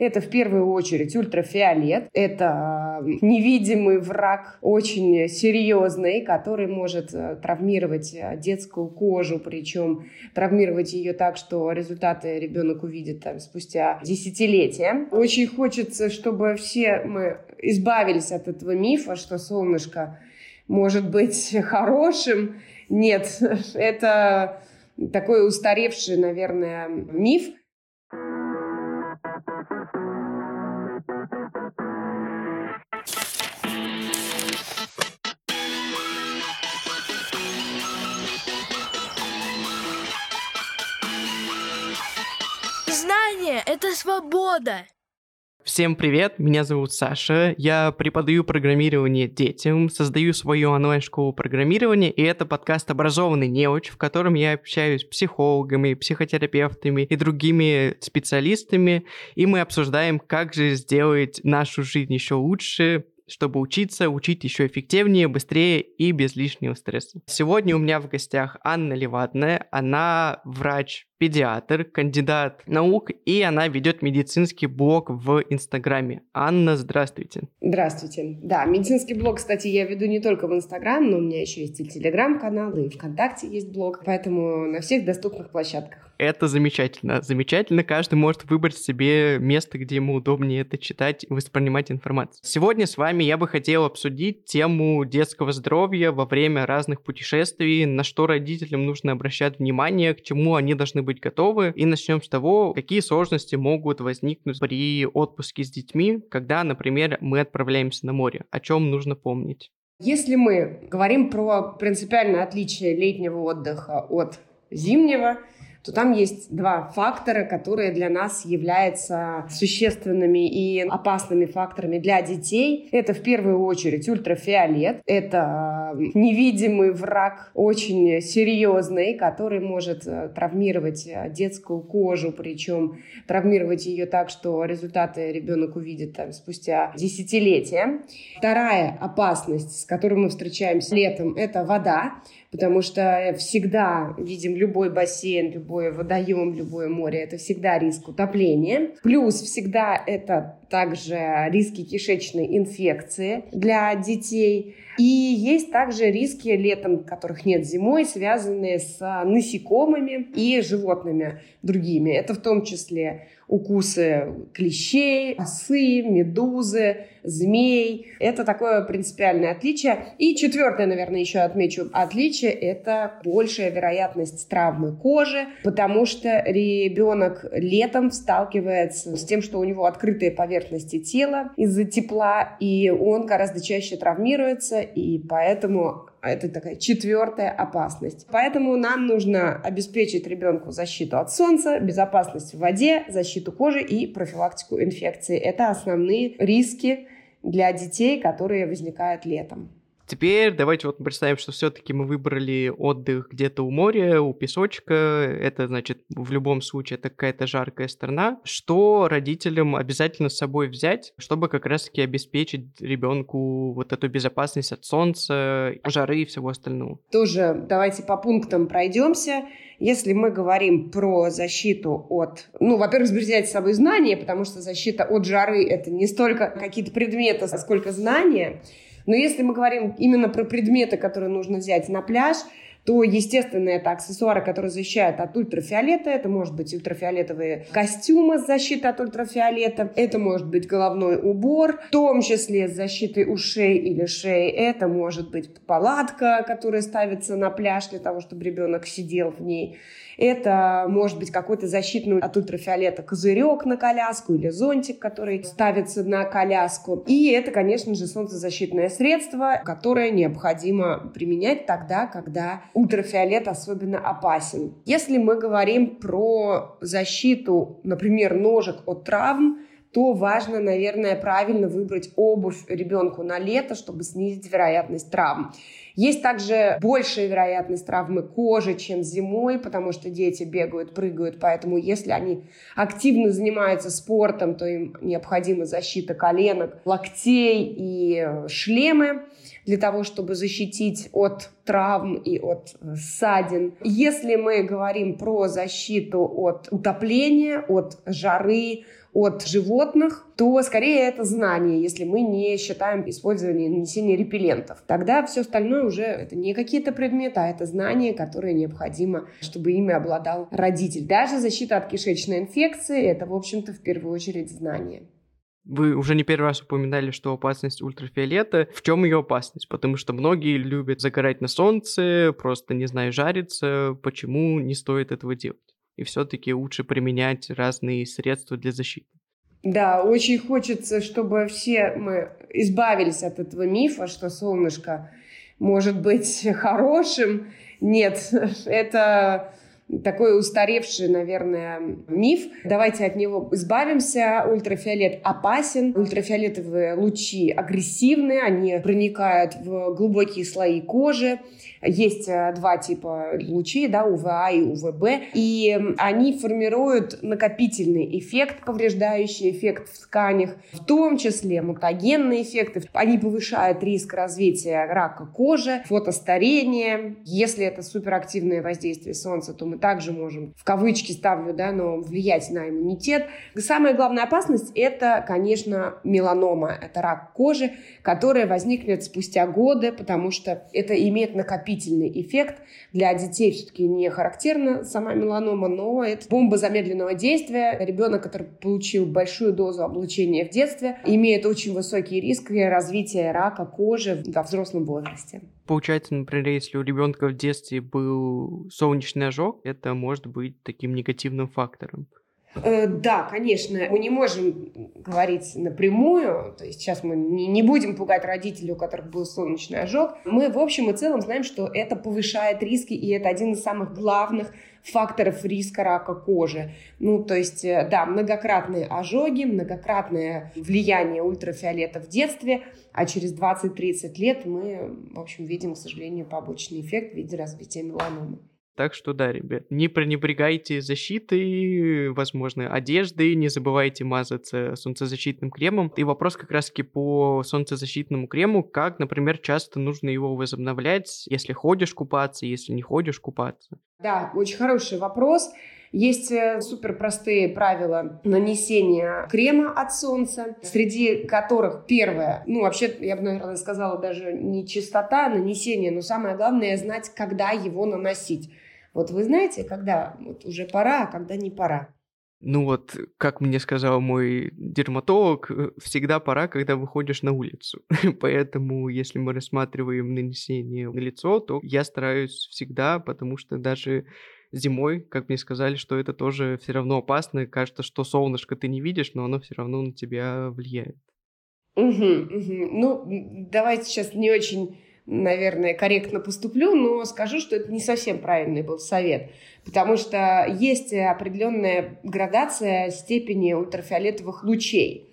Это в первую очередь ультрафиолет. Это невидимый враг, очень серьезный, который может э, травмировать э, детскую кожу, причем травмировать ее так, что результаты ребенок увидит там, спустя десятилетия. Очень хочется, чтобы все мы избавились от этого мифа, что солнышко может быть хорошим. Нет, это такой устаревший, наверное, миф. Это свобода. Всем привет, меня зовут Саша, я преподаю программирование детям, создаю свою онлайн-школу программирования, и это подкаст «Образованный неуч», в котором я общаюсь с психологами, психотерапевтами и другими специалистами, и мы обсуждаем, как же сделать нашу жизнь еще лучше, чтобы учиться, учить еще эффективнее, быстрее и без лишнего стресса. Сегодня у меня в гостях Анна Левадная, она врач педиатр, кандидат наук, и она ведет медицинский блог в Инстаграме. Анна, здравствуйте. Здравствуйте. Да, медицинский блог, кстати, я веду не только в Инстаграм, но у меня еще есть и Телеграм-канал, и ВКонтакте есть блог, поэтому на всех доступных площадках. Это замечательно. Замечательно. Каждый может выбрать себе место, где ему удобнее это читать и воспринимать информацию. Сегодня с вами я бы хотел обсудить тему детского здоровья во время разных путешествий, на что родителям нужно обращать внимание, к чему они должны быть быть готовы. И начнем с того, какие сложности могут возникнуть при отпуске с детьми, когда, например, мы отправляемся на море. О чем нужно помнить? Если мы говорим про принципиальное отличие летнего отдыха от зимнего, то там есть два фактора, которые для нас являются существенными и опасными факторами для детей. Это в первую очередь ультрафиолет. Это невидимый враг, очень серьезный, который может э, травмировать э, детскую кожу, причем травмировать ее так, что результаты ребенок увидит там, спустя десятилетия. Вторая опасность, с которой мы встречаемся летом, это вода потому что всегда видим любой бассейн, любой водоем, любое море, это всегда риск утопления. Плюс всегда это также риски кишечной инфекции для детей. И есть также риски летом, которых нет зимой, связанные с насекомыми и животными другими. Это в том числе укусы клещей, осы, медузы, змей. Это такое принципиальное отличие. И четвертое, наверное, еще отмечу отличие, это большая вероятность травмы кожи, потому что ребенок летом сталкивается с тем, что у него открытые поверхности тела из-за тепла, и он гораздо чаще травмируется, и поэтому это такая четвертая опасность. Поэтому нам нужно обеспечить ребенку защиту от солнца, безопасность в воде, защиту кожи и профилактику инфекции. Это основные риски для детей, которые возникают летом. Теперь давайте вот представим, что все-таки мы выбрали отдых где-то у моря, у песочка. Это значит в любом случае это какая-то жаркая страна. Что родителям обязательно с собой взять, чтобы как раз-таки обеспечить ребенку вот эту безопасность от солнца, жары и всего остального? Тоже давайте по пунктам пройдемся. Если мы говорим про защиту от... Ну, во-первых, взять с собой знания, потому что защита от жары — это не столько какие-то предметы, сколько знания. Но если мы говорим именно про предметы, которые нужно взять на пляж, то, естественно, это аксессуары, которые защищают от ультрафиолета. Это может быть ультрафиолетовые костюмы с защитой от ультрафиолета. Это может быть головной убор, в том числе с защитой ушей или шеи. Это может быть палатка, которая ставится на пляж для того, чтобы ребенок сидел в ней. Это может быть какой-то защитный от ультрафиолета козырек на коляску или зонтик, который ставится на коляску. И это, конечно же, солнцезащитное средство, которое необходимо применять тогда, когда ультрафиолет особенно опасен. Если мы говорим про защиту, например, ножек от травм, то важно, наверное, правильно выбрать обувь ребенку на лето, чтобы снизить вероятность травм. Есть также большая вероятность травмы кожи, чем зимой, потому что дети бегают, прыгают, поэтому если они активно занимаются спортом, то им необходима защита коленок, локтей и шлемы для того, чтобы защитить от травм и от э, ссадин. Если мы говорим про защиту от утопления, от жары, от животных, то скорее это знание, если мы не считаем использование нанесения репеллентов. Тогда все остальное уже это не какие-то предметы, а это знание, которое необходимо, чтобы ими обладал родитель. Даже защита от кишечной инфекции – это, в общем-то, в первую очередь знание. Вы уже не первый раз упоминали, что опасность ультрафиолета. В чем ее опасность? Потому что многие любят загорать на солнце, просто, не знаю, жариться. Почему не стоит этого делать? И все-таки лучше применять разные средства для защиты. Да, очень хочется, чтобы все мы избавились от этого мифа, что солнышко может быть хорошим. Нет, это такой устаревший, наверное, миф. Давайте от него избавимся. Ультрафиолет опасен. Ультрафиолетовые лучи агрессивны, они проникают в глубокие слои кожи. Есть э, два типа лучей, да, УВА и УВБ, и они формируют накопительный эффект, повреждающий эффект в тканях, в том числе мутагенные эффекты. Они повышают риск развития рака кожи, фотостарения. Если это суперактивное воздействие солнца, то мы также можем, в кавычки ставлю, да, но влиять на иммунитет. Самая главная опасность – это, конечно, меланома. Это рак кожи, которая возникнет спустя годы, потому что это имеет накопительный эффект. Для детей все-таки не характерна сама меланома, но это бомба замедленного действия. Ребенок, который получил большую дозу облучения в детстве, имеет очень высокий риск развития рака кожи во взрослом возрасте. Получается, например, если у ребенка в детстве был солнечный ожог, это может быть таким негативным фактором. Э, да, конечно, мы не можем говорить напрямую, то есть сейчас мы не, будем пугать родителей, у которых был солнечный ожог. Мы в общем и целом знаем, что это повышает риски, и это один из самых главных факторов риска рака кожи. Ну, то есть, э, да, многократные ожоги, многократное влияние ультрафиолета в детстве, а через 20-30 лет мы, в общем, видим, к сожалению, побочный эффект в виде развития меланомы. Так что да, ребят, не пренебрегайте защитой, возможно, одеждой, не забывайте мазаться солнцезащитным кремом. И вопрос как раз-таки по солнцезащитному крему, как, например, часто нужно его возобновлять, если ходишь купаться, если не ходишь купаться. Да, очень хороший вопрос. Есть э, супер простые правила нанесения крема от солнца, среди которых первое, ну вообще, я бы, наверное, сказала даже не чистота нанесения, но самое главное знать, когда его наносить. Вот вы знаете, когда вот уже пора, а когда не пора? Ну вот, как мне сказал мой дерматолог, э, всегда пора, когда выходишь на улицу. Поэтому, если мы рассматриваем нанесение на лицо, то я стараюсь всегда, потому что даже зимой, как мне сказали, что это тоже все равно опасно. Кажется, что солнышко ты не видишь, но оно все равно на тебя влияет. Угу, угу. Ну, давайте сейчас не очень наверное, корректно поступлю, но скажу, что это не совсем правильный был совет, потому что есть определенная градация степени ультрафиолетовых лучей.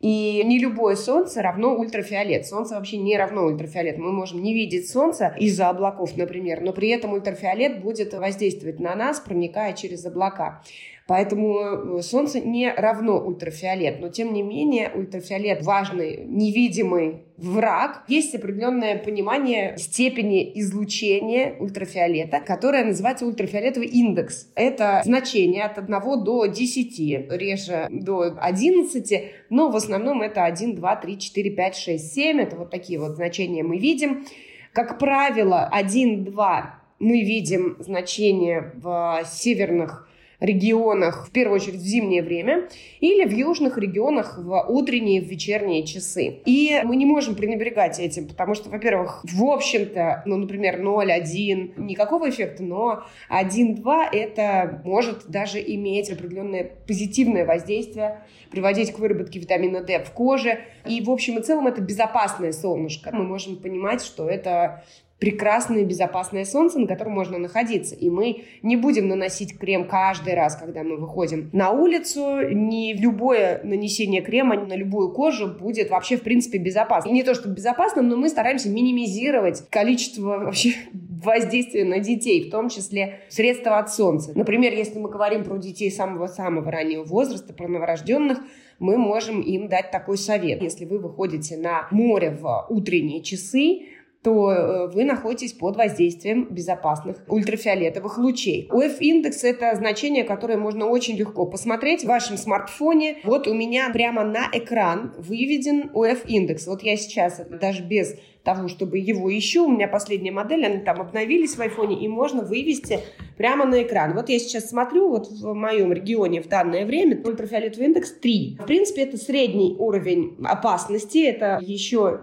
И не любое солнце равно ультрафиолет. Солнце вообще не равно ультрафиолет. Мы можем не видеть солнце из-за облаков, например, но при этом ультрафиолет будет воздействовать на нас, проникая через облака. Поэтому э, Солнце не равно ультрафиолет, но тем не менее ультрафиолет важный, невидимый враг. Есть определенное понимание степени излучения ультрафиолета, которое называется ультрафиолетовый индекс. Это значение от 1 до 10, реже до 11, но в основном это 1, 2, 3, 4, 5, 6, 7. Это вот такие вот значения мы видим. Как правило, 1, 2 мы видим значение в северных регионах, в первую очередь в зимнее время, или в южных регионах в утренние, в вечерние часы. И мы не можем пренебрегать этим, потому что, во-первых, в общем-то, ну, например, 0,1, никакого эффекта, но 1,2 это может даже иметь определенное позитивное воздействие, приводить к выработке витамина D в коже. И, в общем и целом, это безопасное солнышко. Мы можем понимать, что это прекрасное безопасное солнце, на котором можно находиться. И мы не будем наносить крем каждый раз, когда мы выходим на улицу. Не любое нанесение крема на любую кожу будет вообще, в принципе, безопасно. И не то, что безопасным, но мы стараемся минимизировать количество вообще воздействия на детей, в том числе средства от солнца. Например, если мы говорим про детей самого-самого раннего возраста, про новорожденных, мы можем им дать такой совет. Если вы выходите на море в утренние часы, то э, вы находитесь под воздействием безопасных ультрафиолетовых лучей. УФ-индекс – это значение, которое можно очень легко посмотреть в вашем смартфоне. Вот у меня прямо на экран выведен УФ-индекс. Вот я сейчас даже без того, чтобы его ищу. У меня последняя модель, они там обновились в айфоне, и можно вывести прямо на экран. Вот я сейчас смотрю, вот в моем регионе в данное время ультрафиолетовый индекс 3. В принципе, это средний уровень опасности, это еще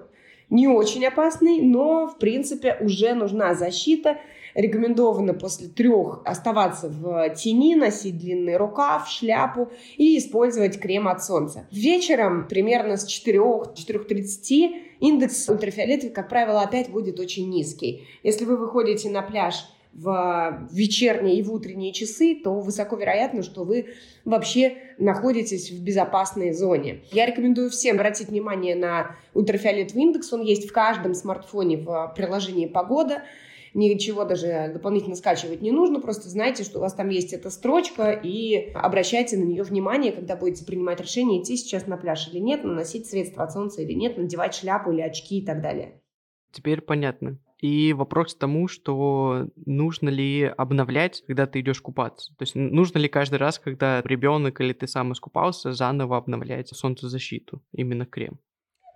не очень опасный, но, в принципе, уже нужна защита. Рекомендовано после трех оставаться в тени, носить длинный рукав, шляпу и использовать крем от солнца. Вечером, примерно с 4-4.30, индекс ультрафиолетовый, как правило, опять будет очень низкий. Если вы выходите на пляж в вечерние и в утренние часы, то высоко вероятно, что вы вообще находитесь в безопасной зоне. Я рекомендую всем обратить внимание на ультрафиолетовый индекс. Он есть в каждом смартфоне в приложении «Погода». Ничего даже дополнительно скачивать не нужно, просто знайте, что у вас там есть эта строчка, и обращайте на нее внимание, когда будете принимать решение, идти сейчас на пляж или нет, наносить средства от солнца или нет, надевать шляпу или очки и так далее. Теперь понятно. И вопрос к тому, что нужно ли обновлять, когда ты идешь купаться. То есть нужно ли каждый раз, когда ребенок или ты сам искупался, заново обновлять солнцезащиту, именно крем?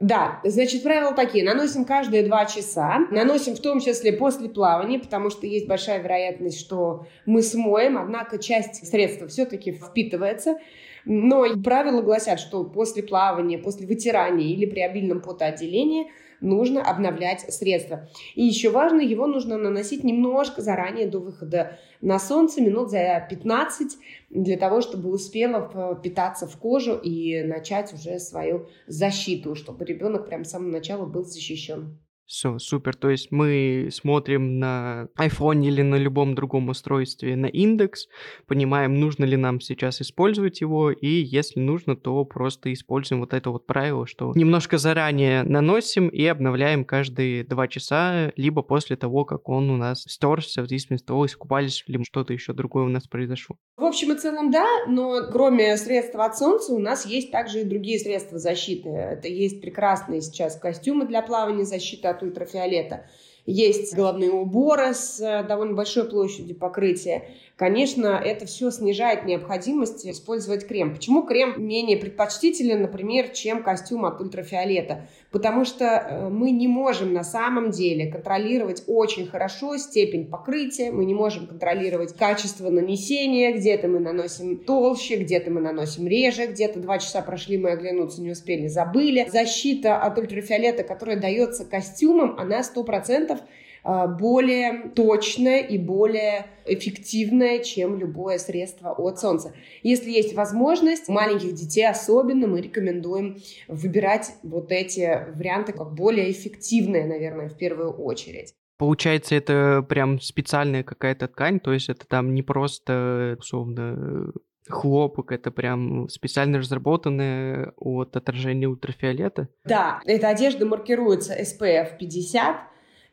Да, значит, правила такие. Наносим каждые два часа. Наносим в том числе после плавания, потому что есть большая вероятность, что мы смоем, однако часть средства все-таки впитывается. Но правила гласят, что после плавания, после вытирания или при обильном потоотделении – нужно обновлять средства. И еще важно, его нужно наносить немножко заранее до выхода на солнце, минут за 15, для того, чтобы успела впитаться в кожу и начать уже свою защиту, чтобы ребенок прям с самого начала был защищен. Все, супер. То есть мы смотрим на iPhone или на любом другом устройстве на индекс, понимаем, нужно ли нам сейчас использовать его, и если нужно, то просто используем вот это вот правило, что немножко заранее наносим и обновляем каждые два часа, либо после того, как он у нас стерся, в зависимости от того, искупались или что-то еще другое у нас произошло. В общем и целом, да, но кроме средств от солнца у нас есть также и другие средства защиты. Это есть прекрасные сейчас костюмы для плавания, защиты от ультрафиолета. Есть головные уборы с э, довольно большой площадью покрытия. Конечно, это все снижает необходимость использовать крем. Почему крем менее предпочтителен, например, чем костюм от ультрафиолета? Потому что э, мы не можем на самом деле контролировать очень хорошо степень покрытия, мы не можем контролировать качество нанесения, где-то мы наносим толще, где-то мы наносим реже, где-то два часа прошли, мы оглянуться не успели, забыли. Защита от ультрафиолета, которая дается костюмом, она 100% а, более точное и более эффективное, чем любое средство от солнца. Если есть возможность, маленьких детей особенно мы рекомендуем выбирать вот эти варианты как более эффективные, наверное, в первую очередь. Получается, это прям специальная какая-то ткань, то есть это там не просто, условно, хлопок, это прям специально разработанное от отражения ультрафиолета? Да, эта одежда маркируется SPF 50,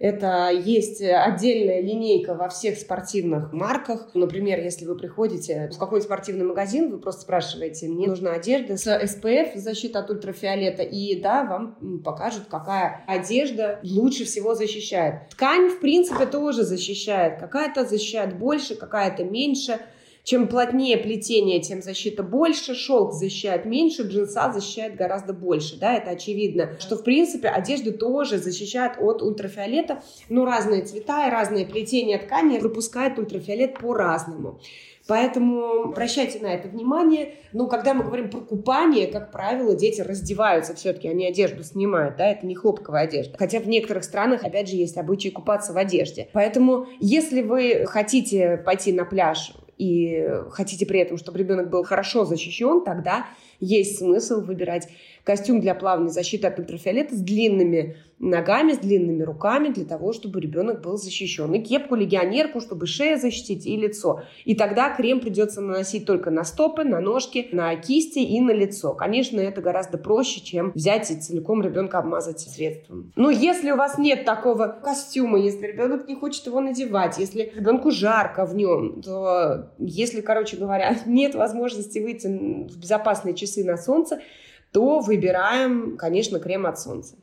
это есть отдельная линейка во всех спортивных марках. Например, если вы приходите в какой-нибудь спортивный магазин, вы просто спрашиваете, мне нужна одежда с SPF, защита от ультрафиолета, и да, вам покажут, какая одежда лучше всего защищает. Ткань, в принципе, тоже защищает. Какая-то защищает больше, какая-то меньше. Чем плотнее плетение, тем защита больше, шелк защищает меньше, джинса защищает гораздо больше, да, это очевидно, что, в принципе, одежда тоже защищает от ультрафиолета, но разные цвета и разные плетения ткани пропускают ультрафиолет по-разному. Поэтому обращайте на это внимание. Ну, когда мы говорим про купание, как правило, дети раздеваются все-таки, они одежду снимают, да, это не хлопковая одежда. Хотя в некоторых странах, опять же, есть обычай купаться в одежде. Поэтому, если вы хотите пойти на пляж и хотите при этом, чтобы ребенок был хорошо защищен, тогда есть смысл выбирать костюм для плавания защиты от ультрафиолета с длинными ногами, с длинными руками для того, чтобы ребенок был защищен. И кепку, легионерку, чтобы шея защитить и лицо. И тогда крем придется наносить только на стопы, на ножки, на кисти и на лицо. Конечно, это гораздо проще, чем взять и целиком ребенка обмазать средством. Но если у вас нет такого костюма, если ребенок не хочет его надевать, если ребенку жарко в нем, то если, короче говоря, нет возможности выйти в безопасные часы на солнце, то выбираем, конечно, крем от солнца.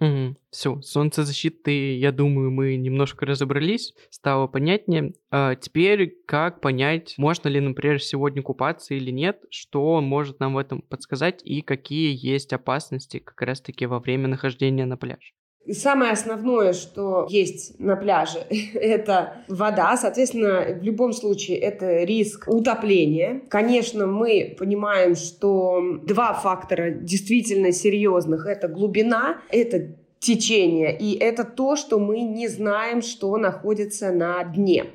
Угу. Все, солнцезащиты, я думаю, мы немножко разобрались, стало понятнее. А теперь как понять, можно ли, например, сегодня купаться или нет, что может нам в этом подсказать и какие есть опасности как раз-таки во время нахождения на пляже? И самое основное, что есть на пляже, это вода. Соответственно, в любом случае это риск утопления. Конечно, мы понимаем, что два фактора действительно серьезных. Это глубина, это течение. И это то, что мы не знаем, что находится на дне.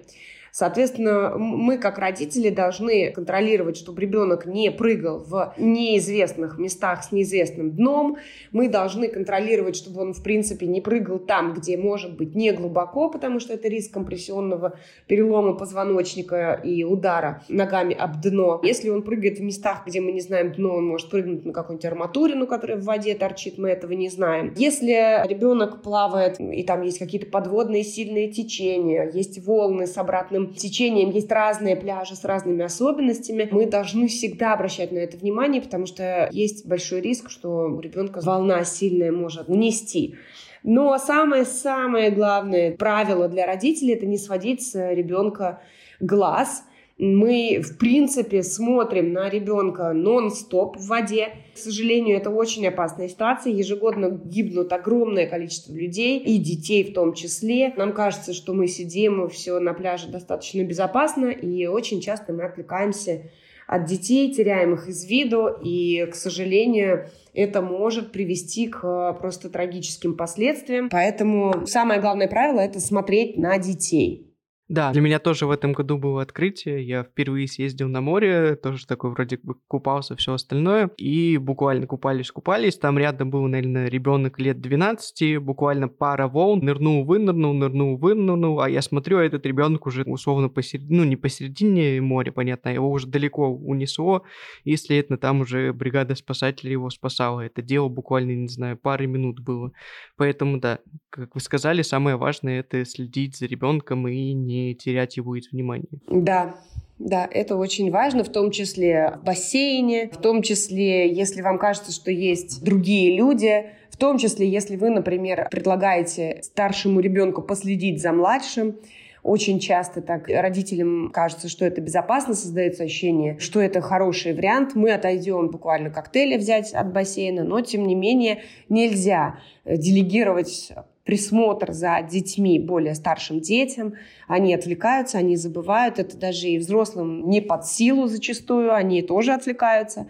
Соответственно, мы как родители должны контролировать, чтобы ребенок не прыгал в неизвестных местах с неизвестным дном. Мы должны контролировать, чтобы он, в принципе, не прыгал там, где может быть не глубоко, потому что это риск компрессионного перелома позвоночника и удара ногами об дно. Если он прыгает в местах, где мы не знаем дно, он может прыгнуть на какую-нибудь арматурину, которая в воде торчит, мы этого не знаем. Если ребенок плавает, и там есть какие-то подводные сильные течения, есть волны с обратным разным течением, есть разные пляжи с разными особенностями. Мы должны всегда обращать на это внимание, потому что есть большой риск, что у ребенка волна сильная может унести. Но самое-самое главное правило для родителей – это не сводить с ребенка глаз – мы, в принципе, смотрим на ребенка нон-стоп в воде. К сожалению, это очень опасная ситуация. Ежегодно гибнут огромное количество людей, и детей в том числе. Нам кажется, что мы сидим все на пляже достаточно безопасно, и очень часто мы отвлекаемся от детей, теряем их из виду, и, к сожалению, это может привести к просто трагическим последствиям. Поэтому самое главное правило – это смотреть на детей. Да, для меня тоже в этом году было открытие. Я впервые съездил на море, тоже такой вроде бы купался, все остальное. И буквально купались-купались. Там рядом был, наверное, ребенок лет 12, буквально пара волн. Нырнул, вынырнул, нырнул, вынырнул. А я смотрю, а этот ребенок уже условно посередине, ну не посередине моря, понятно, а его уже далеко унесло. И, следовательно, там уже бригада спасателей его спасала. Это дело буквально, не знаю, пары минут было. Поэтому, да, как вы сказали, самое важное это следить за ребенком и не не терять его из внимания. Да, да, это очень важно, в том числе в бассейне, в том числе, если вам кажется, что есть другие люди, в том числе, если вы, например, предлагаете старшему ребенку последить за младшим, очень часто так родителям кажется, что это безопасно, создается ощущение, что это хороший вариант. Мы отойдем буквально коктейли взять от бассейна, но тем не менее нельзя делегировать присмотр за детьми, более старшим детям. Они отвлекаются, они забывают. Это даже и взрослым не под силу зачастую, они тоже отвлекаются.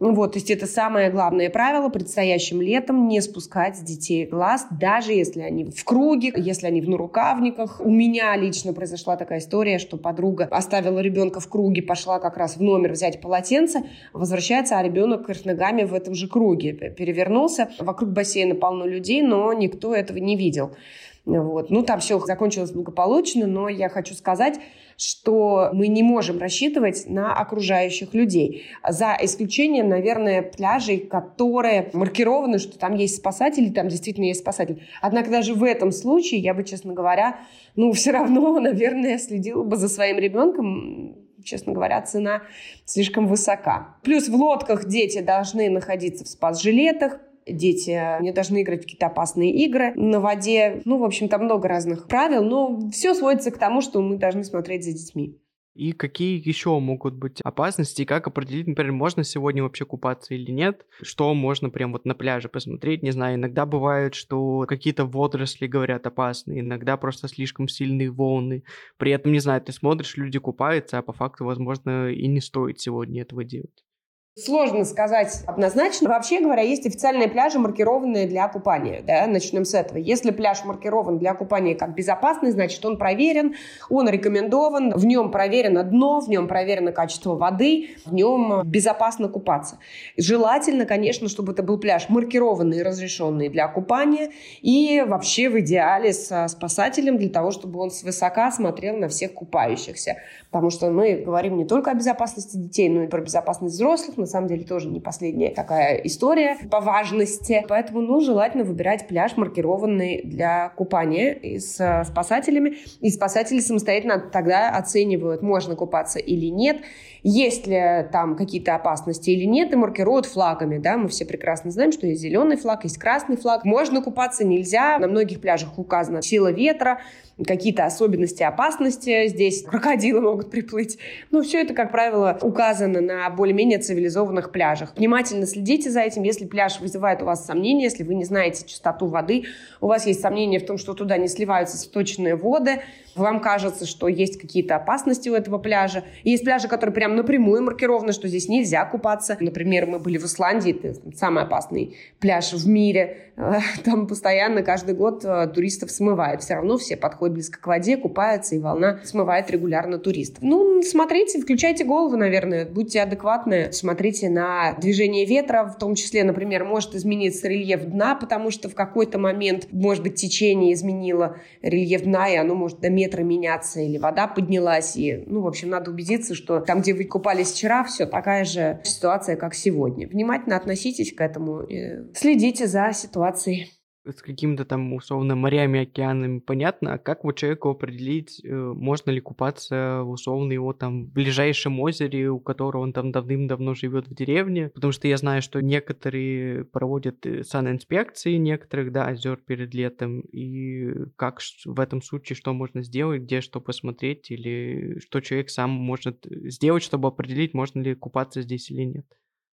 Вот, то есть это самое главное правило предстоящим летом не спускать с детей глаз, даже если они в круге, если они в нарукавниках. У меня лично произошла такая история, что подруга оставила ребенка в круге, пошла как раз в номер взять полотенце, возвращается, а ребенок вверх ногами в этом же круге перевернулся. Вокруг бассейна полно людей, но никто этого не видел. Вот. Ну, там все закончилось благополучно, но я хочу сказать, что мы не можем рассчитывать на окружающих людей. За исключением, наверное, пляжей, которые маркированы, что там есть спасатели, там действительно есть спасатели. Однако даже в этом случае я бы, честно говоря, ну, все равно, наверное, следила бы за своим ребенком, честно говоря, цена слишком высока. Плюс в лодках дети должны находиться в спас-жилетах, дети не должны играть в какие-то опасные игры на воде. Ну, в общем, там много разных правил, но все сводится к тому, что мы должны смотреть за детьми. И какие еще могут быть опасности, как определить, например, можно сегодня вообще купаться или нет, что можно прям вот на пляже посмотреть, не знаю, иногда бывает, что какие-то водоросли, говорят, опасные, иногда просто слишком сильные волны, при этом, не знаю, ты смотришь, люди купаются, а по факту, возможно, и не стоит сегодня этого делать. Сложно сказать однозначно. Вообще говоря, есть официальные пляжи, маркированные для купания. Да? Начнем с этого. Если пляж маркирован для купания как безопасный, значит, он проверен, он рекомендован, в нем проверено дно, в нем проверено качество воды, в нем безопасно купаться. Желательно, конечно, чтобы это был пляж маркированный, разрешенный для купания и вообще в идеале с спасателем для того, чтобы он свысока смотрел на всех купающихся. Потому что мы говорим не только о безопасности детей, но и про безопасность взрослых, на самом деле тоже не последняя такая история по важности. Поэтому, ну, желательно выбирать пляж, маркированный для купания и с спасателями. И спасатели самостоятельно тогда оценивают, можно купаться или нет, есть ли там какие-то опасности или нет, и маркируют флагами, да, мы все прекрасно знаем, что есть зеленый флаг, есть красный флаг, можно купаться, нельзя, на многих пляжах указана сила ветра, какие-то особенности опасности. Здесь крокодилы могут приплыть. Но все это, как правило, указано на более-менее цивилизованных пляжах. Внимательно следите за этим. Если пляж вызывает у вас сомнения, если вы не знаете чистоту воды, у вас есть сомнения в том, что туда не сливаются сточные воды, вам кажется, что есть какие-то опасности у этого пляжа. Есть пляжи, которые прям напрямую маркированы, что здесь нельзя купаться. Например, мы были в Исландии, это самый опасный пляж в мире. Там постоянно каждый год э, туристов смывают. Все равно все подходят близко к воде, купаются, и волна смывает регулярно туристов. Ну, смотрите, включайте голову, наверное, будьте адекватны, смотрите на движение ветра, в том числе, например, может измениться рельеф дна, потому что в какой-то момент, может быть, течение изменило рельеф дна, и оно может до метра меняться, или вода поднялась, и, ну, в общем, надо убедиться, что там, где вы купались вчера, все такая же ситуация, как сегодня. Внимательно относитесь к этому, следите за ситуацией с какими-то там условно морями, океанами, понятно, а как вот человеку определить, э, можно ли купаться условно его там в ближайшем озере, у которого он там давным-давно живет в деревне, потому что я знаю, что некоторые проводят э, санинспекции некоторых, да, озер перед летом, и как в этом случае, что можно сделать, где что посмотреть, или что человек сам может сделать, чтобы определить, можно ли купаться здесь или нет.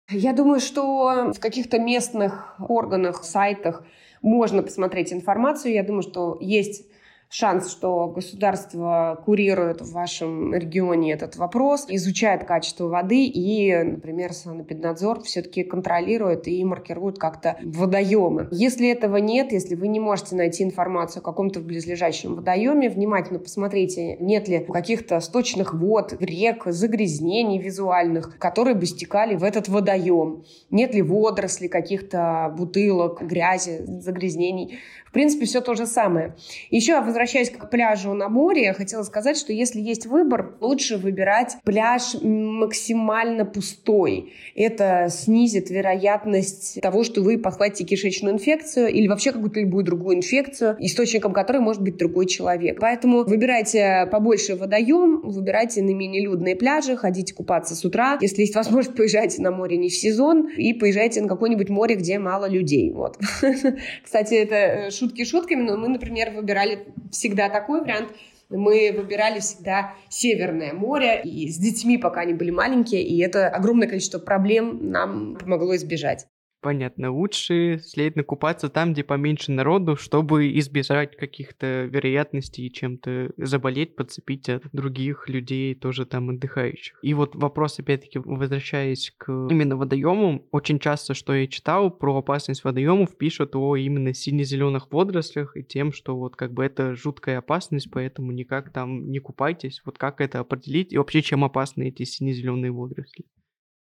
Я думаю, что в каких-то местных органах, сайтах можно посмотреть информацию. Я думаю, что есть шанс, что государство курирует в вашем регионе этот вопрос, изучает качество воды и, например, санэпиднадзор все-таки контролирует и маркирует как-то водоемы. Если этого нет, если вы не можете найти информацию о каком-то близлежащем водоеме, внимательно посмотрите, нет ли каких-то сточных вод, рек, загрязнений визуальных, которые бы стекали в этот водоем. Нет ли водорослей, каких-то бутылок, грязи, загрязнений. Принципе, все то же самое. Еще возвращаясь к пляжу на море, я хотела сказать, что если есть выбор, лучше выбирать пляж максимально пустой. Это снизит вероятность того, что вы подхватите кишечную инфекцию или вообще какую-то любую другую инфекцию, источником которой может быть другой человек. Поэтому выбирайте побольше водоем, выбирайте на менее людные пляжи, ходите купаться с утра. Если есть возможность, поезжайте на море не в сезон и поезжайте на какое-нибудь море, где мало людей. Вот. Кстати, это шутки шутками, но мы, например, выбирали всегда такой вариант. Мы выбирали всегда Северное море, и с детьми, пока они были маленькие, и это огромное количество проблем нам помогло избежать. Понятно. Лучше следовательно купаться там, где поменьше народу, чтобы избежать каких-то вероятностей чем-то заболеть, подцепить от других людей, тоже там отдыхающих. И вот вопрос, опять-таки, возвращаясь к именно водоемам, очень часто, что я читал про опасность водоемов, пишут о именно сине-зеленых водорослях и тем, что вот как бы это жуткая опасность, поэтому никак там не купайтесь. Вот как это определить и вообще чем опасны эти сине-зеленые водоросли?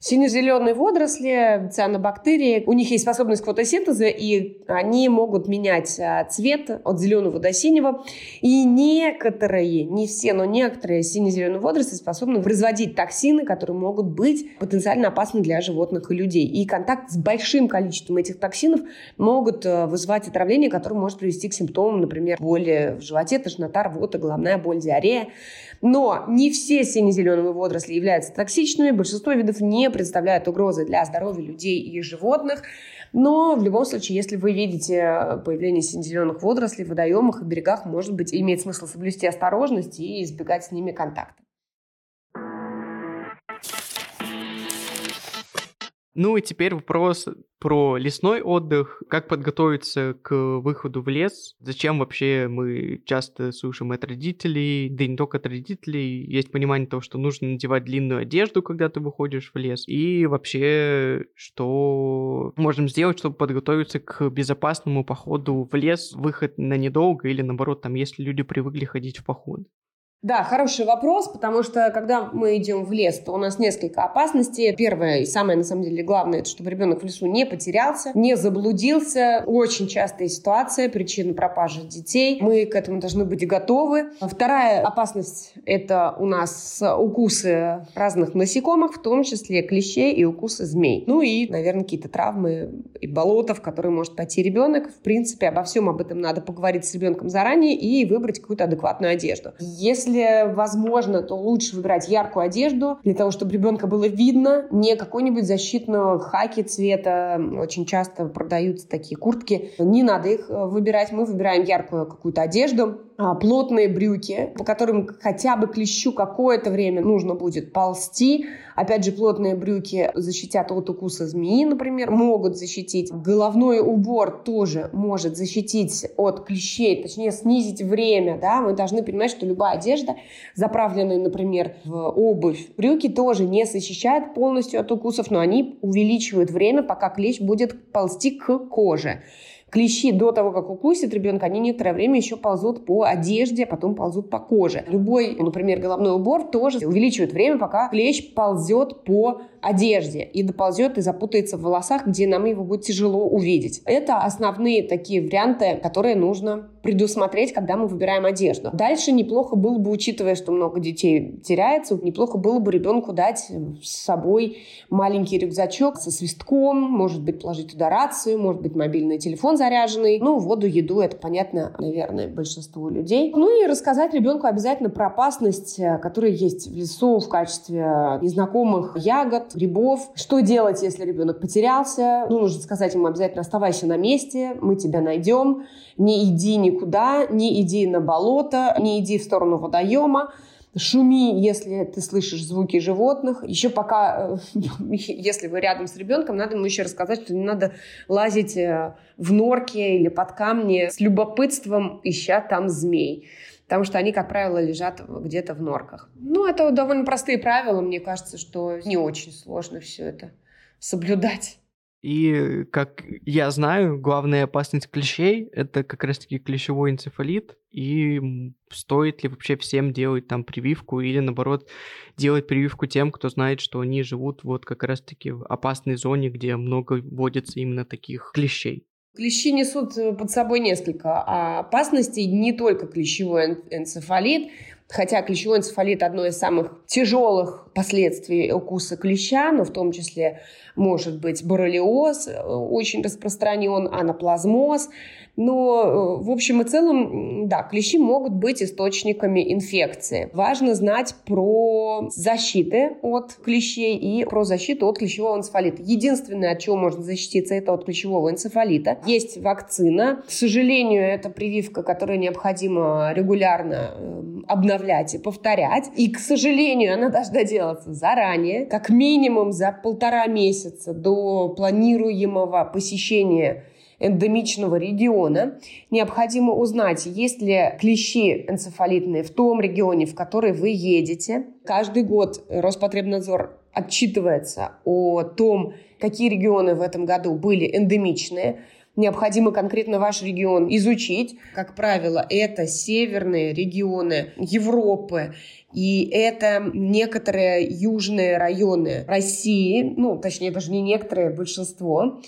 Сине-зеленые водоросли, цианобактерии, у них есть способность к фотосинтезу, и они могут менять а, цвет от зеленого до синего. И некоторые, не все, но некоторые сине-зеленые водоросли способны производить токсины, которые могут быть потенциально опасны для животных и людей. И контакт с большим количеством этих токсинов могут а, вызывать отравление, которое может привести к симптомам, например, боли в животе, тошнота, рвота, головная боль, диарея. Но не все сине-зеленые водоросли являются токсичными, большинство видов не представляют угрозы для здоровья людей и животных. Но в любом случае, если вы видите появление сине-зеленых водорослей в водоемах и берегах, может быть, имеет смысл соблюсти осторожность и избегать с ними контакта. Ну и теперь вопрос про лесной отдых, как подготовиться к выходу в лес, зачем вообще мы часто слышим от родителей, да и не только от родителей, есть понимание того, что нужно надевать длинную одежду, когда ты выходишь в лес, и вообще, что можем сделать, чтобы подготовиться к безопасному походу в лес, выход на недолго, или наоборот, там, если люди привыкли ходить в поход. Да, хороший вопрос, потому что когда мы идем в лес, то у нас несколько опасностей. Первое и самое, на самом деле, главное, это чтобы ребенок в лесу не потерялся, не заблудился. Очень частая ситуация, причина пропажи детей. Мы к этому должны быть готовы. Вторая опасность – это у нас укусы разных насекомых, в том числе клещей и укусы змей. Ну и, наверное, какие-то травмы и болота, в которые может пойти ребенок. В принципе, обо всем об этом надо поговорить с ребенком заранее и выбрать какую-то адекватную одежду. Если если возможно, то лучше выбирать яркую одежду для того, чтобы ребенка было видно, не какой-нибудь защитного хаки цвета. Очень часто продаются такие куртки. Не надо их э, выбирать. Мы выбираем яркую какую-то одежду, плотные брюки, по которым хотя бы клещу какое-то время нужно будет ползти. Опять же, плотные брюки защитят от укуса змеи, например, могут защитить. Головной убор тоже может защитить от клещей, точнее снизить время. Да? Мы должны понимать, что любая одежда, заправленная, например, в обувь, брюки тоже не защищает полностью от укусов, но они увеличивают время, пока клещ будет ползти к коже. Клещи до того, как укусит ребенка, они некоторое время еще ползут по одежде, а потом ползут по коже. Любой, например, головной убор тоже увеличивает время, пока клещ ползет по одежде и доползет и запутается в волосах, где нам его будет тяжело увидеть. Это основные такие варианты, которые нужно предусмотреть, когда мы выбираем одежду. Дальше неплохо было бы, учитывая, что много детей теряется, неплохо было бы ребенку дать с собой маленький рюкзачок со свистком, может быть, положить туда рацию, может быть, мобильный телефон заряженный. Ну, воду, еду, это понятно, наверное, большинству людей. Ну и рассказать ребенку обязательно про опасность, э, которая есть в лесу в качестве незнакомых ягод, грибов. Что делать, если ребенок потерялся? Ну, нужно сказать ему обязательно оставайся на месте, мы тебя найдем, не иди никуда, не иди на болото, не иди в сторону водоема шуми, если ты слышишь звуки животных. Еще пока, э, если вы рядом с ребенком, надо ему еще рассказать, что не надо лазить э, в норке или под камни с любопытством, ища там змей. Потому что они, как правило, лежат где-то в норках. Ну, это довольно простые правила. Мне кажется, что не очень сложно все это соблюдать. И, как я знаю, главная опасность клещей — это как раз-таки клещевой энцефалит. И стоит ли вообще всем делать там прививку или, наоборот, делать прививку тем, кто знает, что они живут вот как раз-таки в опасной зоне, где много водится именно таких клещей? Клещи несут э, под собой несколько опасностей, не только клещевой энцефалит, Хотя клещевой энцефалит – одно из самых тяжелых последствий укуса клеща, но в том числе может быть боррелиоз, э, очень распространен, анаплазмоз. Но э, в общем и целом, да, клещи могут быть источниками инфекции. Важно знать про защиты от клещей и про защиту от клещевого энцефалита. Единственное, от чего можно защититься, это от клещевого энцефалита. Есть вакцина. К сожалению, это прививка, которая необходимо регулярно э, обновлять и повторять. И, к сожалению, она должна делаться заранее, как минимум за полтора месяца до планируемого посещения эндемичного региона, необходимо узнать, есть ли клещи энцефалитные в том регионе, в который вы едете. Каждый год Роспотребнадзор отчитывается о том, какие регионы в этом году были эндемичные. Необходимо конкретно ваш регион изучить. Как правило, это северные регионы Европы, и это некоторые южные районы России, ну, точнее, даже не некоторые, большинство.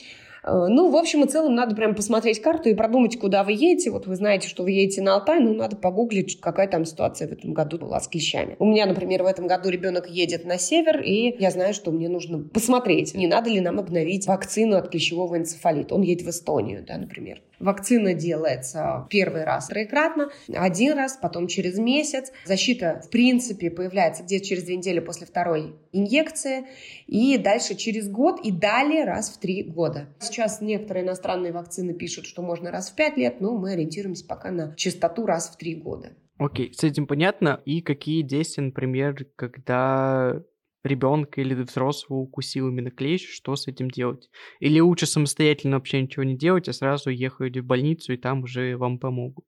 Э, ну, в общем и целом, надо прям посмотреть карту и продумать, куда вы едете. Вот вы знаете, что вы едете на Алтай, ну, надо погуглить, какая там ситуация в этом году была с клещами. У меня, например, в этом году ребенок едет на север, и я знаю, что мне нужно посмотреть, не надо ли нам обновить вакцину от клещевого энцефалита. Он едет в Эстонию, да, например. Вакцина делается первый раз троекратно, один раз, потом через месяц. Защита, в принципе, появляется где-то через две недели после второй инъекции, и дальше через год, и далее раз в три года. Сейчас некоторые иностранные вакцины пишут, что можно раз в пять лет, но мы ориентируемся пока на частоту раз в три года. Окей, с этим понятно. И какие действия, например, когда ребенка или взрослого укусил именно клещ, что с этим делать? Или лучше самостоятельно вообще ничего не делать, а сразу ехать в больницу, и там уже вам помогут?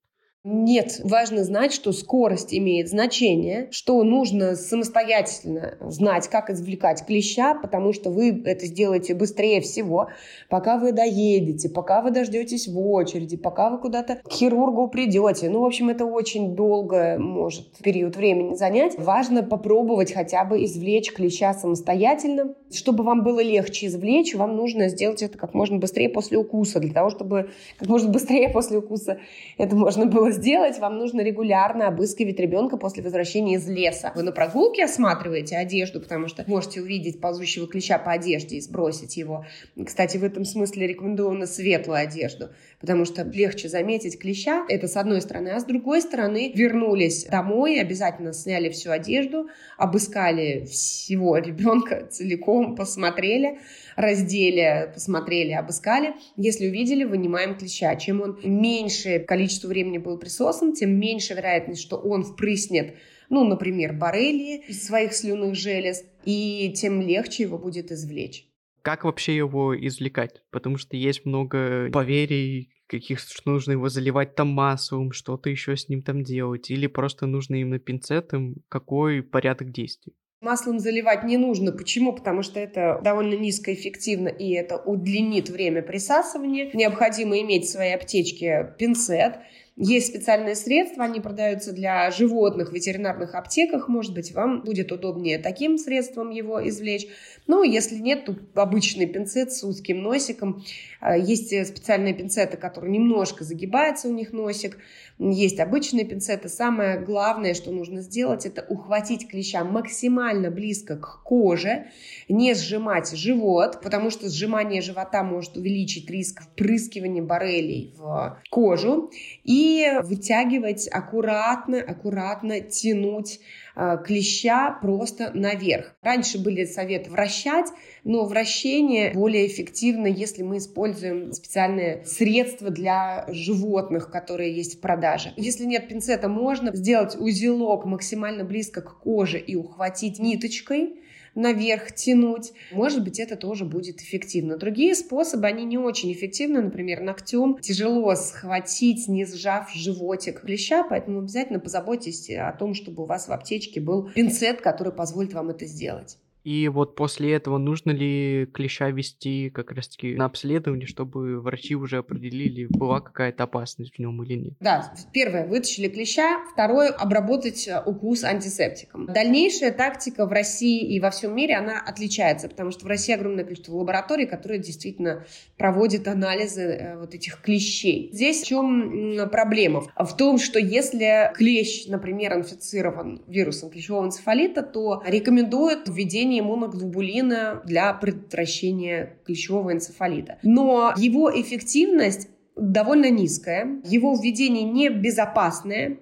Нет, важно знать, что скорость имеет значение, что нужно самостоятельно знать, как извлекать клеща, потому что вы это сделаете быстрее всего, пока вы доедете, пока вы дождетесь в очереди, пока вы куда-то к хирургу придете. Ну, в общем, это очень долго может период времени занять. Важно попробовать хотя бы извлечь клеща самостоятельно. Чтобы вам было легче извлечь, вам нужно сделать это как можно быстрее после укуса, для того, чтобы как можно быстрее после укуса это можно было сделать, вам нужно регулярно обыскивать ребенка после возвращения из леса. Вы на прогулке осматриваете одежду, потому что можете увидеть ползущего клеща по одежде и сбросить его. Кстати, в этом смысле рекомендовано светлую одежду, потому что легче заметить клеща. Это с одной стороны. А с другой стороны, вернулись домой, обязательно сняли всю одежду, обыскали всего ребенка целиком, посмотрели, раздели, посмотрели, обыскали. Если увидели, вынимаем клеща. Чем он меньше количество времени был присосан, тем меньше вероятность, что он впрыснет ну, например, боррелии из своих слюнных желез, и тем легче его будет извлечь. Как вообще его извлекать? Потому что есть много поверий, каких что нужно его заливать там маслом, что-то еще с ним там делать, или просто нужно именно пинцетом, какой порядок действий? Маслом заливать не нужно. Почему? Потому что это довольно низкоэффективно и это удлинит время присасывания. Необходимо иметь в своей аптечке пинцет. Есть специальные средства, они продаются для животных в ветеринарных аптеках. Может быть, вам будет удобнее таким средством его извлечь. Ну, если нет, то обычный пинцет с узким носиком. А, есть специальные пинцеты, которые немножко загибаются у них носик. Есть обычные пинцеты. Самое главное, что нужно сделать, это ухватить клеща максимально близко к коже, не сжимать живот, потому что сжимание живота может увеличить риск впрыскивания боррелий в кожу. И вытягивать аккуратно, аккуратно тянуть Э, клеща просто наверх. Раньше были советы вращать, но вращение более эффективно, если мы используем специальные средства для животных, которые есть в продаже. Если нет пинцета, можно сделать узелок максимально близко к коже и ухватить ниточкой, наверх тянуть. Может быть, это тоже будет эффективно. Другие способы, они не очень эффективны. Например, ногтем тяжело схватить, не сжав животик клеща, поэтому обязательно позаботьтесь о том, чтобы у вас в аптечке был пинцет, который позволит вам это сделать. И вот после этого нужно ли клеща вести как раз-таки на обследование, чтобы врачи уже определили, была какая-то опасность в нем или нет? Да, первое, вытащили клеща, второе, обработать э, укус антисептиком. Дальнейшая тактика в России и во всем мире, она отличается, потому что в России огромное количество лабораторий, которые действительно проводят анализы э, вот этих клещей. Здесь в чем проблема? В том, что если клещ, например, инфицирован вирусом клещевого энцефалита, то рекомендуют введение выделение иммуноглобулина для предотвращения клещевого энцефалита. Но его эффективность довольно низкая, его введение небезопасное,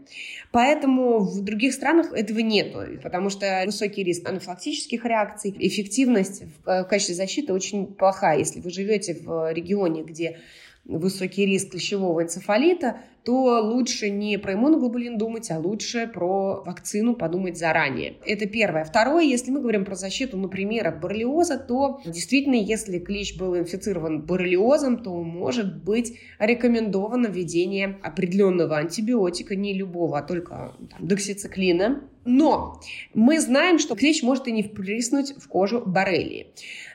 поэтому в других странах этого нету, потому что высокий риск анафилактических реакций, эффективность в качестве защиты очень плохая. Если вы живете в регионе, где высокий риск клещевого энцефалита, то лучше не про иммуноглобулин думать, а лучше про вакцину подумать заранее. Это первое. Второе, если мы говорим про защиту, например, от боррелиоза, то действительно, если клещ был инфицирован боррелиозом, то может быть рекомендовано введение определенного антибиотика, не любого, а только там, доксициклина, но мы знаем, что клещ может и не впрыснуть в кожу боррелии.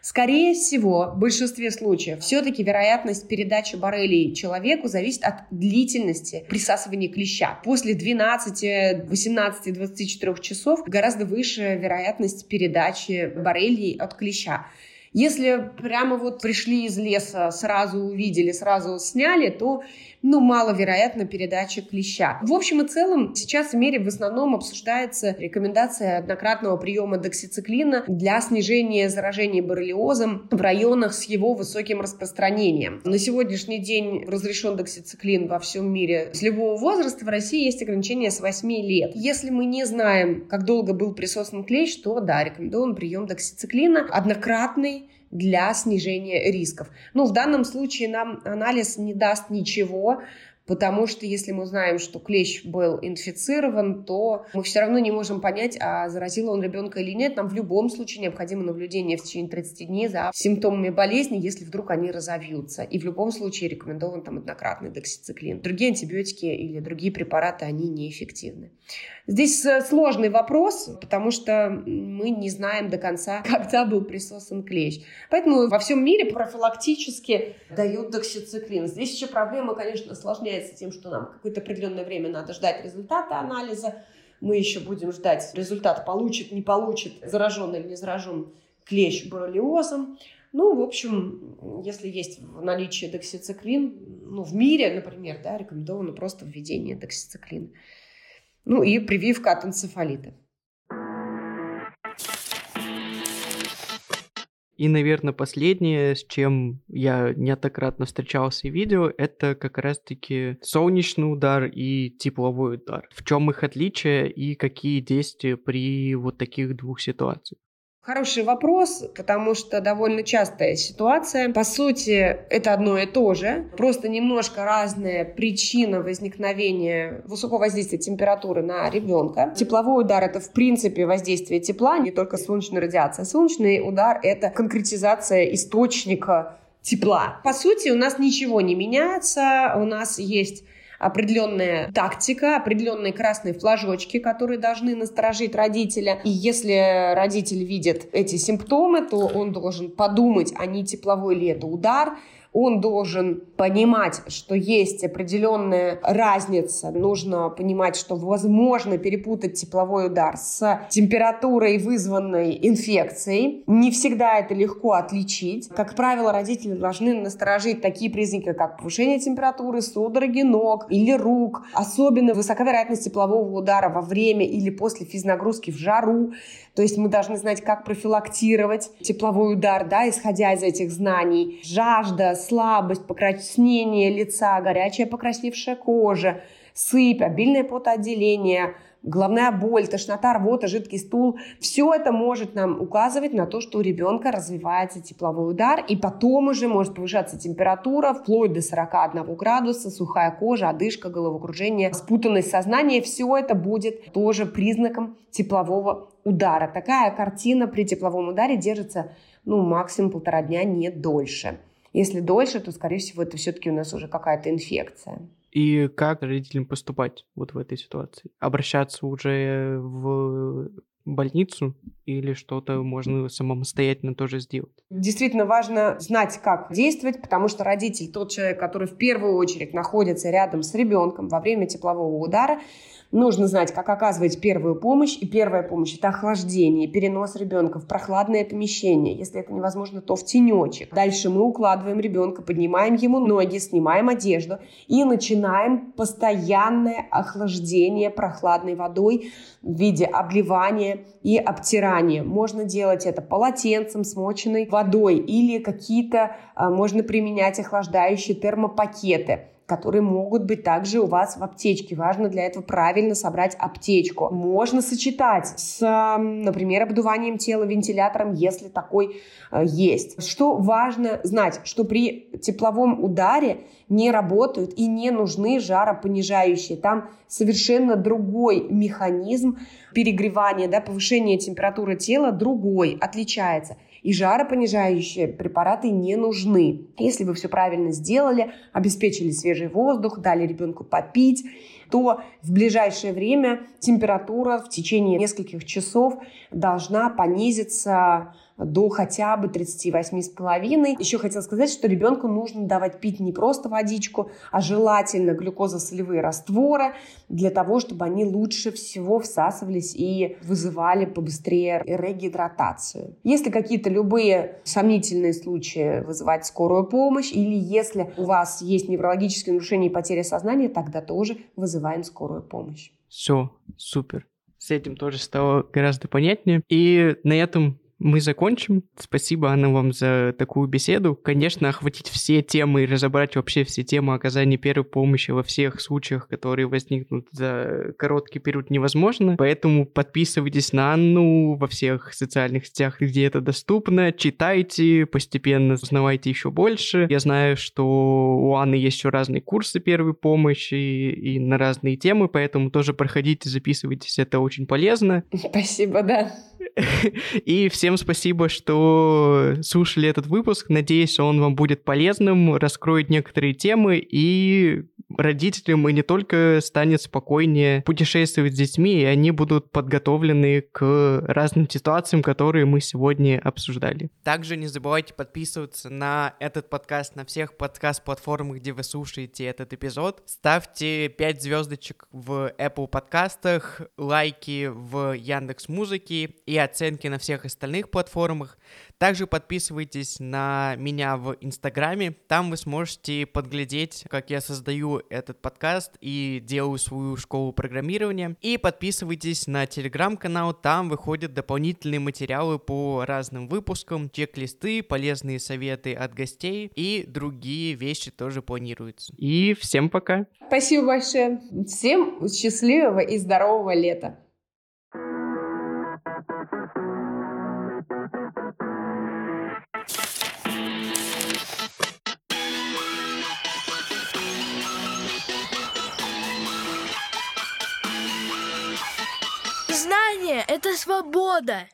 Скорее всего, в большинстве случаев все-таки вероятность передачи боррелии человеку зависит от длительности присасывания клеща. После 12, 18, 24 часов гораздо выше вероятность передачи боррелии от клеща. Если прямо вот пришли из леса, сразу увидели, сразу сняли, то ну, маловероятна передача клеща. В общем и целом, сейчас в мире в основном обсуждается рекомендация однократного приема доксициклина для снижения заражения боррелиозом в районах с его высоким распространением. На сегодняшний день разрешен доксициклин во всем мире с любого возраста. В России есть ограничение с 8 лет. Если мы не знаем, как долго был присосан клещ, то да, рекомендуем прием доксициклина однократный для снижения рисков. Ну, в данном случае нам анализ не даст ничего, потому что если мы знаем, что клещ был инфицирован, то мы все равно не можем понять, а заразил он ребенка или нет. Нам в любом случае необходимо наблюдение в течение 30 дней за симптомами болезни, если вдруг они разовьются. И в любом случае рекомендован там однократный доксициклин. Другие антибиотики или другие препараты, они неэффективны. Здесь сложный вопрос, потому что мы не знаем до конца, когда был присосан клещ. Поэтому во всем мире профилактически дают доксициклин. Здесь еще проблема, конечно, осложняется тем, что нам какое-то определенное время надо ждать результата анализа. Мы еще будем ждать результат, получит, не получит, заражен или не заражен клещ боррелиозом. Ну, в общем, если есть в наличии доксициклин, ну, в мире, например, да, рекомендовано просто введение доксициклина. Ну и прививка от энцефалита. И, наверное, последнее, с чем я неоднократно встречался и видел, это как раз-таки солнечный удар и тепловой удар. В чем их отличие и какие действия при вот таких двух ситуациях? Хороший вопрос, потому что довольно частая ситуация. По сути, это одно и то же, просто немножко разная причина возникновения высокого воздействия температуры на ребенка. Тепловой удар – это, в принципе, воздействие тепла, не только солнечная радиация. Солнечный удар – это конкретизация источника тепла. По сути, у нас ничего не меняется, у нас есть определенная тактика, определенные красные флажочки, которые должны насторожить родителя. И если родитель видит эти симптомы, то он должен подумать, а не тепловой ли это удар, он должен понимать, что есть определенная разница. Нужно понимать, что возможно перепутать тепловой удар с температурой, вызванной инфекцией. Не всегда это легко отличить. Как правило, родители должны насторожить такие признаки, как повышение температуры, судороги ног или рук. Особенно высока вероятность теплового удара во время или после физнагрузки в жару. То есть мы должны знать, как профилактировать тепловой удар, да, исходя из этих знаний. Жажда, слабость, покраснение лица, горячая покрасневшая кожа, сыпь, обильное потоотделение – головная боль, тошнота, рвота, жидкий стул. Все это может нам указывать на то, что у ребенка развивается тепловой удар, и потом уже может повышаться температура вплоть до 41 градуса, сухая кожа, одышка, головокружение, спутанность сознания. Все это будет тоже признаком теплового удара. Такая картина при тепловом ударе держится ну, максимум полтора дня, не дольше. Если дольше, то, скорее всего, это все-таки у нас уже какая-то инфекция. И как родителям поступать вот в этой ситуации? Обращаться уже в больницу или что-то можно самостоятельно тоже сделать? Действительно важно знать, как действовать, потому что родитель тот человек, который в первую очередь находится рядом с ребенком во время теплового удара, Нужно знать, как оказывать первую помощь. И первая помощь – это охлаждение, перенос ребенка в прохладное помещение. Если это невозможно, то в тенечек. Дальше мы укладываем ребенка, поднимаем ему ноги, снимаем одежду и начинаем постоянное охлаждение прохладной водой в виде обливания и обтирания. Можно делать это полотенцем, смоченной водой или какие-то, а, можно применять охлаждающие термопакеты которые могут быть также у вас в аптечке. Важно для этого правильно собрать аптечку. Можно сочетать с, например, обдуванием тела вентилятором, если такой э, есть. Что важно знать, что при тепловом ударе не работают и не нужны жаропонижающие. Там совершенно другой механизм перегревания, да, повышения температуры тела другой, отличается – и жаропонижающие препараты не нужны. Если вы все правильно сделали, обеспечили свежий воздух, дали ребенку попить, то в ближайшее время температура в течение нескольких часов должна понизиться до хотя бы 38,5. Еще хотела сказать, что ребенку нужно давать пить не просто водичку, а желательно глюкозосолевые растворы для того, чтобы они лучше всего всасывались и вызывали побыстрее регидратацию. Если какие-то любые сомнительные случаи вызывать скорую помощь, или если у вас есть неврологические нарушения и потеря сознания, тогда тоже вызываем скорую помощь. Все, супер. С этим тоже стало гораздо понятнее. И на этом мы закончим. Спасибо, Анна, вам за такую беседу. Конечно, охватить все темы и разобрать вообще все темы оказания первой помощи во всех случаях, которые возникнут за короткий период, невозможно. Поэтому подписывайтесь на Анну во всех социальных сетях, где это доступно. Читайте, постепенно узнавайте еще больше. Я знаю, что у Анны есть еще разные курсы первой помощи и на разные темы, поэтому тоже проходите, записывайтесь, это очень полезно. Спасибо, да. И всем спасибо, что слушали этот выпуск. Надеюсь, он вам будет полезным, раскроет некоторые темы и родителям и не только станет спокойнее путешествовать с детьми, и они будут подготовлены к разным ситуациям, которые мы сегодня обсуждали. Также не забывайте подписываться на этот подкаст на всех подкаст-платформах, где вы слушаете этот эпизод. Ставьте 5 звездочек в Apple подкастах, лайки в Яндекс Музыке и оценки на всех остальных платформах. Также подписывайтесь на меня в Инстаграме. Там вы сможете подглядеть, как я создаю этот подкаст и делаю свою школу программирования. И подписывайтесь на Телеграм-канал. Там выходят дополнительные материалы по разным выпускам, чек-листы, полезные советы от гостей и другие вещи тоже планируются. И всем пока. Спасибо большое. Всем счастливого и здорового лета. Это свобода.